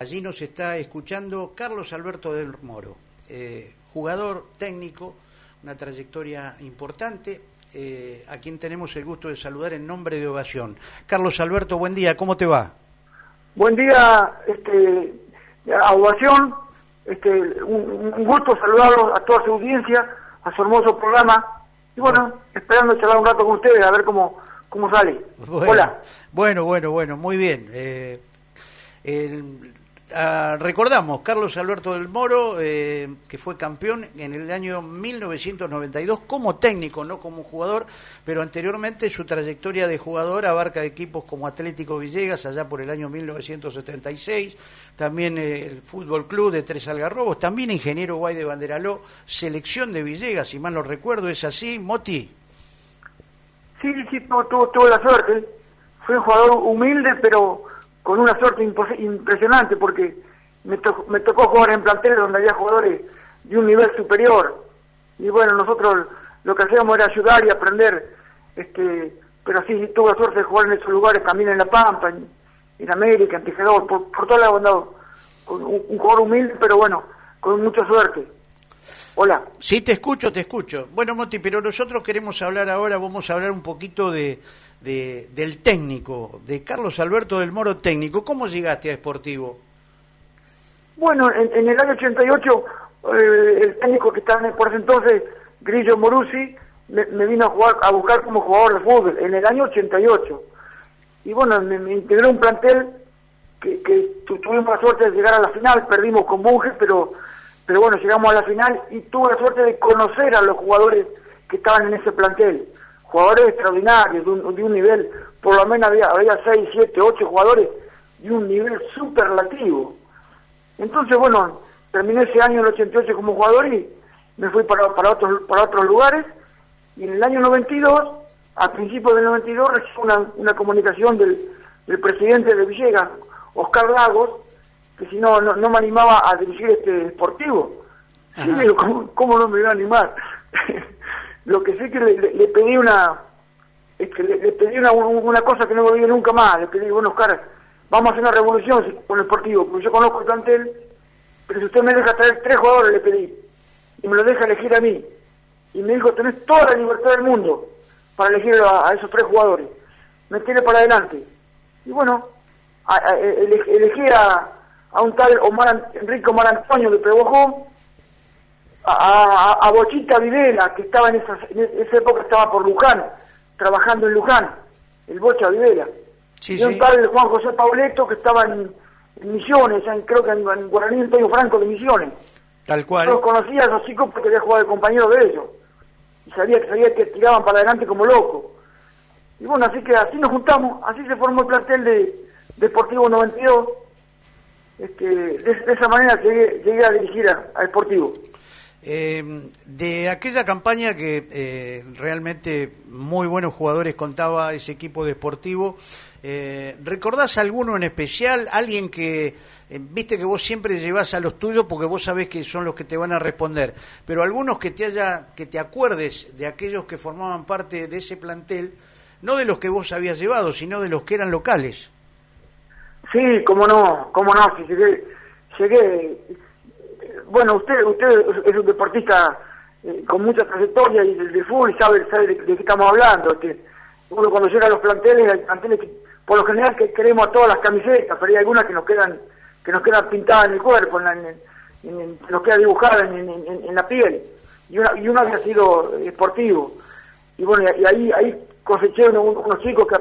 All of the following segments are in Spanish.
Allí nos está escuchando Carlos Alberto del Moro, eh, jugador técnico, una trayectoria importante, eh, a quien tenemos el gusto de saludar en nombre de Ovación. Carlos Alberto, buen día, ¿cómo te va? Buen día, este, a Ovación, este, un, gusto saludarlos a toda su audiencia, a su hermoso programa, y bueno, esperando charlar un rato con ustedes, a ver cómo, cómo sale. Hola. Bueno, bueno, bueno, muy bien. Eh, el, Ah, recordamos, Carlos Alberto del Moro, eh, que fue campeón en el año 1992 como técnico, no como jugador, pero anteriormente su trayectoria de jugador abarca equipos como Atlético Villegas, allá por el año 1976, también el Fútbol Club de Tres Algarrobos, también Ingeniero Guay de Banderaló, selección de Villegas, si mal no recuerdo, ¿es así, Moti? Sí, sí, tuvo la suerte. Fue un jugador humilde, pero con una suerte impresionante porque me, me tocó jugar en planteles donde había jugadores de un nivel superior. Y bueno nosotros lo que hacíamos era ayudar y aprender este pero sí tuve la suerte de jugar en esos lugares también en La Pampa en, América en Tijedor por, por toda la con un jugador humilde pero bueno con mucha suerte Hola. Sí, te escucho, te escucho. Bueno, Moti, pero nosotros queremos hablar ahora, vamos a hablar un poquito de, del técnico, de Carlos Alberto del Moro técnico. ¿Cómo llegaste a Sportivo? Bueno, en, el año 88, eh, el técnico que estaba por ese entonces, Grillo Moruzzi, me, vino a, jugar, a buscar como jugador de fútbol, en el año 88. Y bueno, me, me integré un plantel que, tuvimos la suerte de llegar a la final, perdimos con Bunge, pero, pero bueno, llegamos a la final y tuve la suerte de conocer a los jugadores que estaban en ese plantel jugadores extraordinarios, de un, nivel, por lo menos había, había 6, 7, 8 jugadores de un nivel superlativo. Entonces, bueno, terminé ese año en el 88 como jugador y me fui para, para, otros, para otros lugares. Y en el año 92, a principios del 92, recibí una, una comunicación del, del presidente de Villegas, Oscar Lagos, que si no, no, me animaba a dirigir este deportivo. Y digo, ¿cómo, ¿cómo, no me iba a animar? Lo que sé que le, pedí una le, pedí una, una, cosa que no me nunca más. Le pedí, bueno, Oscar, vamos a hacer una revolución con el Sportivo, porque yo conozco el plantel, pero si usted me deja traer tres jugadores, le pedí, y me lo deja elegir a mí. Y me dijo, tenés toda la libertad del mundo para elegir a, esos tres jugadores. Me tiene para adelante. Y bueno, elegí a, a un tal Omar, Enrique Omar Antonio de Prebojó, a, a, Bochita Videla, que estaba en esa, en esa época estaba por Luján, trabajando en Luján, el Bocha Videla. y un tal Juan José Pauleto que estaba en, Misiones, creo que en, Guaraní Antonio Franco de Misiones. Tal cual. Yo conocía a esos chicos porque había jugado de compañero de ellos. Y sabía que sabía que tiraban para adelante como locos. Y bueno, así que así nos juntamos, así se formó el plantel de Deportivo 92. Este, de, esa manera llegué, a dirigir a, a Deportivo. Eh, de aquella campaña que eh, realmente muy buenos jugadores contaba ese equipo deportivo, eh, ¿recordás alguno en especial? Alguien que, eh, viste que vos siempre llevas a los tuyos porque vos sabés que son los que te van a responder, pero algunos que te haya, que te acuerdes de aquellos que formaban parte de ese plantel, no de los que vos habías llevado, sino de los que eran locales. Sí, cómo no, cómo no, si llegué, llegué bueno, usted usted es un deportista eh, con mucha trayectoria y de, fútbol y sabe, sabe de, qué estamos hablando. que uno cuando llega a los planteles, hay planteles por lo general que queremos a todas las camisetas, pero hay algunas que nos quedan que nos quedan pintadas en el cuerpo, en nos queda dibujada en, la piel. Y una, y una había sido esportivo. Y bueno, y ahí, ahí coseché unos, chicos que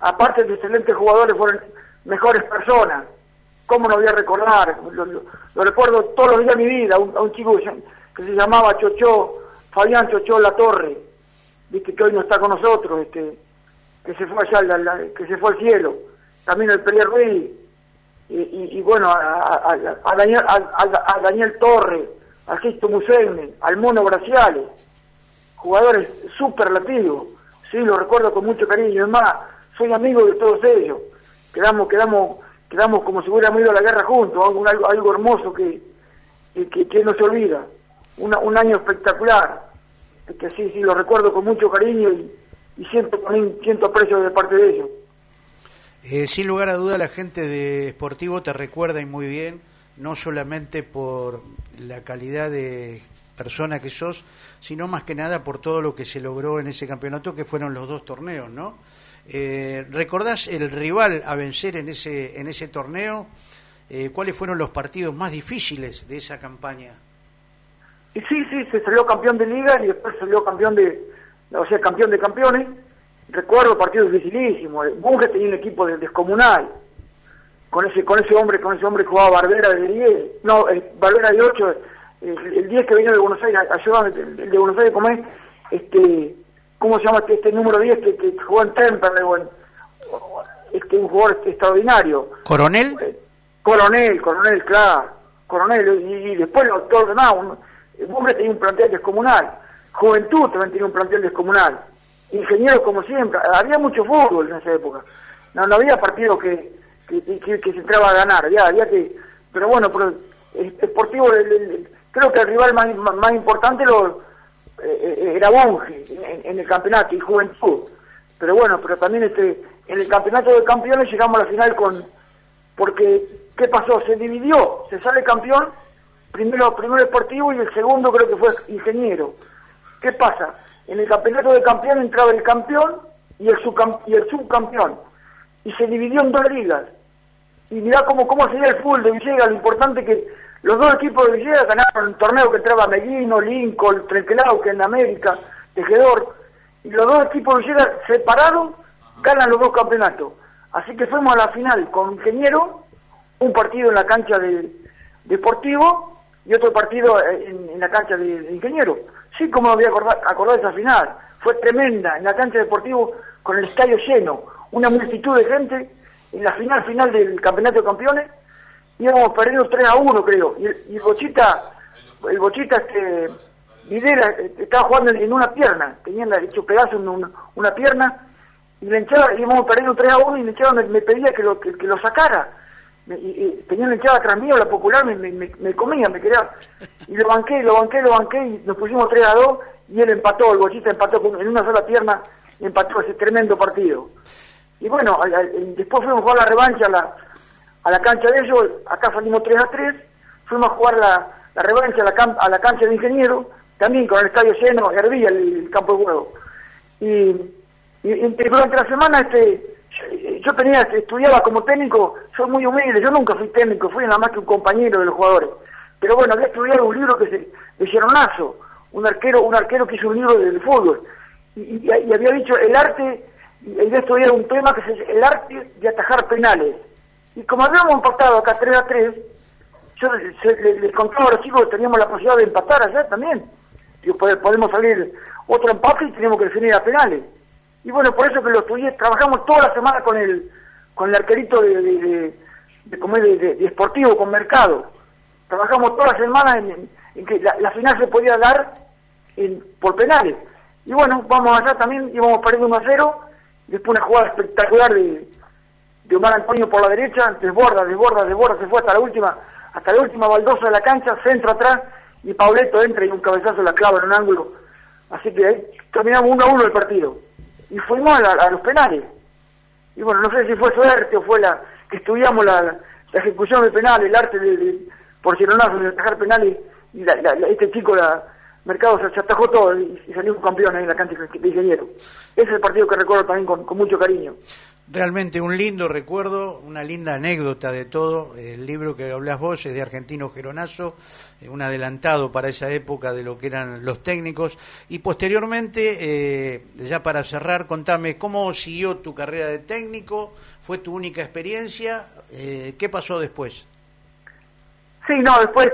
aparte de excelentes jugadores fueron mejores personas ¿Cómo no voy a recordar? Lo, recuerdo todos los días de mi vida, a un, chico que se llamaba Chocho, Fabián Chocho La Torre, viste que hoy no está con nosotros, este, que se fue allá, que se fue al cielo. También el Pérez Ruiz, y, bueno, a, Daniel, a, Daniel Torre, a Gisto Musene, al Mono Braciales, jugadores superlativos, sí, lo recuerdo con mucho cariño, es más, soy amigo de todos ellos, quedamos, quedamos quedamos como si hubiéramos ido a la guerra juntos, algo, algo, hermoso que, que, no se olvida, un año espectacular, que sí, sí, lo recuerdo con mucho cariño y, siento, siento aprecio de parte de ellos. Eh, sin lugar a duda la gente de Sportivo te recuerda y muy bien, no solamente por la calidad de persona que sos, sino más que nada por todo lo que se logró en ese campeonato que fueron los dos torneos, ¿no? Eh, ¿Recordás el rival a vencer en ese, en ese torneo? Eh, ¿Cuáles fueron los partidos más difíciles de esa campaña? Y sí, sí, se salió campeón de liga y después salió campeón de, o sea, campeón de campeones. Recuerdo partidos dificilísimos. Bunge tenía un equipo descomunal. Con ese, con ese hombre, con ese hombre jugaba Barbera de 10, no, el Barbera de 8, el, 10 que vino de Buenos Aires, ayudaba el, de Buenos Aires, ¿cómo es? Este, ¿Cómo se llama este, este número 10 que, que, jugó en Temperley? Bueno, este, un jugador extraordinario. ¿Coronel? Eh, coronel, coronel, claro. Coronel, y, después todo lo demás. Un, hombre tenía un plantel descomunal. Juventud también tenía un plantel descomunal. Ingenieros como siempre. Había mucho fútbol en esa época. No, no había partido que, que, que, se entraba a ganar. Había, había que, pero bueno, pero Esportivo, creo que el rival más, más importante lo, eh, eh, era Bunge en, el campeonato y Juventud. Pero bueno, pero también este en el campeonato de campeones llegamos a la final con... Porque, ¿qué pasó? Se dividió, se sale campeón, primero, primero Esportivo y el segundo creo que fue Ingeniero. ¿Qué pasa? En el campeonato de campeón entraba el campeón y el, y el subcampeón. Y se dividió en dos ligas. Y mirá cómo, cómo sería el fútbol de Villegas, lo importante que los dos equipos de Villegas ganaron el torneo que entraba Meguino, Lincoln, en América, Tejedor, y los dos equipos de Villegas separaron, ganan los dos campeonatos. Así que fuimos a la final con Ingeniero, un partido en la cancha de Deportivo y otro partido en, la cancha de, Ingeniero. Sí, como me voy esa final. Fue tremenda en la cancha de Deportivo con el estadio lleno, una multitud de gente en la final final del Campeonato de Campeones íbamos perdiendo 3 a 1 creo, y, el Bochita, el Bochita este, Videla eh, estaba jugando en, una pierna, tenían hecho pedazo en una, pierna, y la hinchada, íbamos perdiendo 3 a 1 y la hinchada me, pedía que lo, que, lo sacara. y, tenía la hinchada tras mío, la popular, me, me, comía, me quería. Y lo banqué, lo banqué, lo banqué, y nos pusimos 3 a 2, y él empató, el Bochita empató en una sola pierna, y empató ese tremendo partido. Y bueno, después fuimos a jugar la revancha, la, a la cancha de ellos, acá salimos 3 a 3, fuimos a jugar la, la revancha a la, cancha de ingeniero, también con el estadio lleno, hervía el, campo de juego. Y, durante la semana este yo tenía, estudiaba como técnico, soy muy humilde, yo nunca fui técnico, fui nada más que un compañero de los jugadores. Pero bueno, había estudiado un libro que se, de un arquero, un arquero que hizo un libro del fútbol. Y, había dicho el arte, y había estudiado un tema que es el arte de atajar penales. Y como habíamos empatado acá 3 a 3, yo les, contaba a los chicos que teníamos la posibilidad de empatar allá también. Y podemos salir otro empate y tenemos que definir a penales. Y bueno, por eso que lo estudié, trabajamos toda la semana con el con el arquerito de, de, de, esportivo, con mercado. Trabajamos toda la semana en, que la, final se podía dar en, por penales. Y bueno, vamos allá también, íbamos perdiendo 1 a 0, después una jugada espectacular de, de Omar Antonio por la derecha, desborda, desborda, desborda, se fue hasta la última, hasta la última baldosa de la cancha, centro atrás, y Pauleto entra y un cabezazo la clava en un ángulo. Así que ahí terminamos uno a uno el partido. Y fuimos a, los penales. Y bueno, no sé si fue suerte o fue la que estudiamos la, ejecución de penales, el arte de, por Gironazo de atajar penales, y este chico, la Mercado, se, atajó todo y, salió campeón ahí en la cancha de ingeniero. Ese es el partido que recuerdo también con mucho cariño. Realmente un lindo recuerdo, una linda anécdota de todo. El libro que hablas vos es de Argentino Geronazo, eh, un adelantado para esa época de lo que eran los técnicos. Y posteriormente, eh, ya para cerrar, contame cómo siguió tu carrera de técnico, fue tu única experiencia, eh, ¿qué pasó después? Sí, no, después,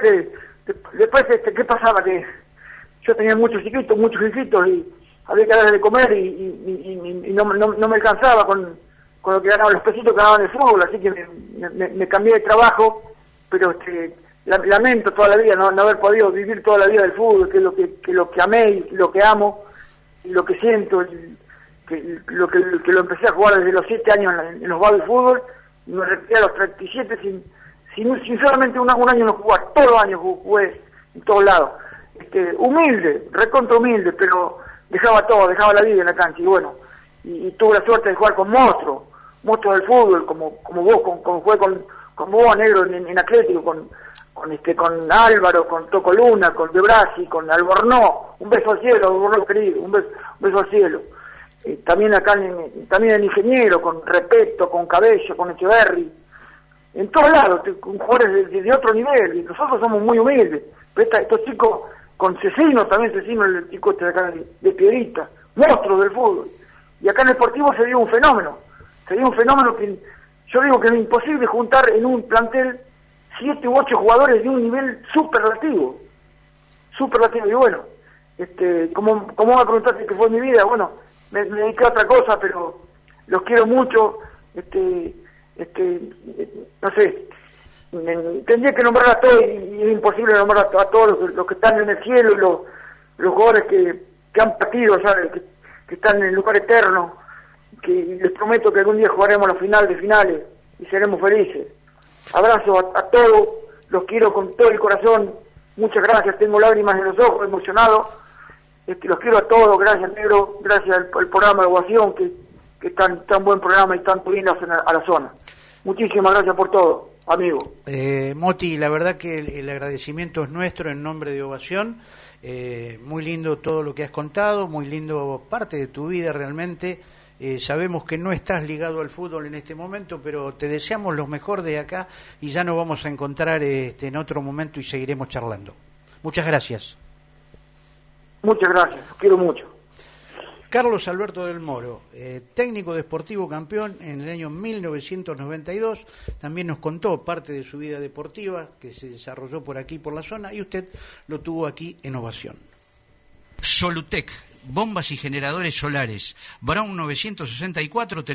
después este, ¿qué pasaba? Que yo tenía muchos chiquitos, muchos hijitos y había que darles de comer y, no, no me alcanzaba con con lo que ganaban los pesitos que ganaban el fútbol, así que me, cambié de trabajo, pero este, lamento toda la vida no, haber podido vivir toda la vida del fútbol, que es lo que, lo que amé y lo que amo, y lo que siento, que, lo que, lo empecé a jugar desde los 7 años en, los barrios de fútbol, y me retiré a los 37 sin, sin, sin solamente un, año no jugar, todos los años jugué en todos lados. Este, humilde, recontra humilde, pero dejaba todo, dejaba la vida en la cancha, y bueno, y, tuve la suerte de jugar con monstruos, monstruos del fútbol, como, como vos, con, con, fue con, con vos, Negro, en, Atlético, con, con este con Álvaro, con Toco Luna, con De Brasi, con Albornoz, un beso al cielo, Albornoz querido, un beso, un beso al cielo. Eh, también acá, en, también el ingeniero, con Repeto, con Cabello, con Echeverry, en todos lados, con jugadores de, otro nivel, y nosotros somos muy humildes, pero estos chicos, con Cecino, también Cecino, el chico este de acá de, de Piedrita, monstruos del fútbol, y acá en el Deportivo se dio un fenómeno, se dio un fenómeno que yo digo que es imposible juntar en un plantel siete u ocho jugadores de un nivel superlativo, superlativo, y bueno, este, como, como me preguntaste que fue mi vida, bueno, me, dediqué a otra cosa, pero los quiero mucho, este, este, no sé, tendría que nombrar a todos y, es imposible nombrar a, todos los, que están en el cielo los, los jugadores que, que han partido, ¿sabes? Que están en el lugar eterno, que les prometo que algún día jugaremos la final de finales y seremos felices. Abrazo a, todos, los quiero con todo el corazón, muchas gracias, tengo lágrimas en los ojos, emocionado, este, los quiero a todos, gracias Negro, gracias al, programa de Ovación, que, que es tan, tan buen programa y tanto bien a, a la zona. Muchísimas gracias por todo, amigo. Eh, Moti, la verdad que el, agradecimiento es nuestro en nombre de Ovación. Eh, muy lindo todo lo que has contado, muy lindo parte de tu vida realmente. Eh, sabemos que no estás ligado al fútbol en este momento, pero te deseamos lo mejor de acá y ya nos vamos a encontrar este, en otro momento y seguiremos charlando. Muchas gracias. Muchas gracias, quiero mucho. Carlos Alberto del Moro, eh, técnico deportivo campeón en el año 1992, también nos contó parte de su vida deportiva que se desarrolló por aquí, por la zona, y usted lo tuvo aquí en Ovación. Solutec bombas y generadores solares. Brown 964, teléfono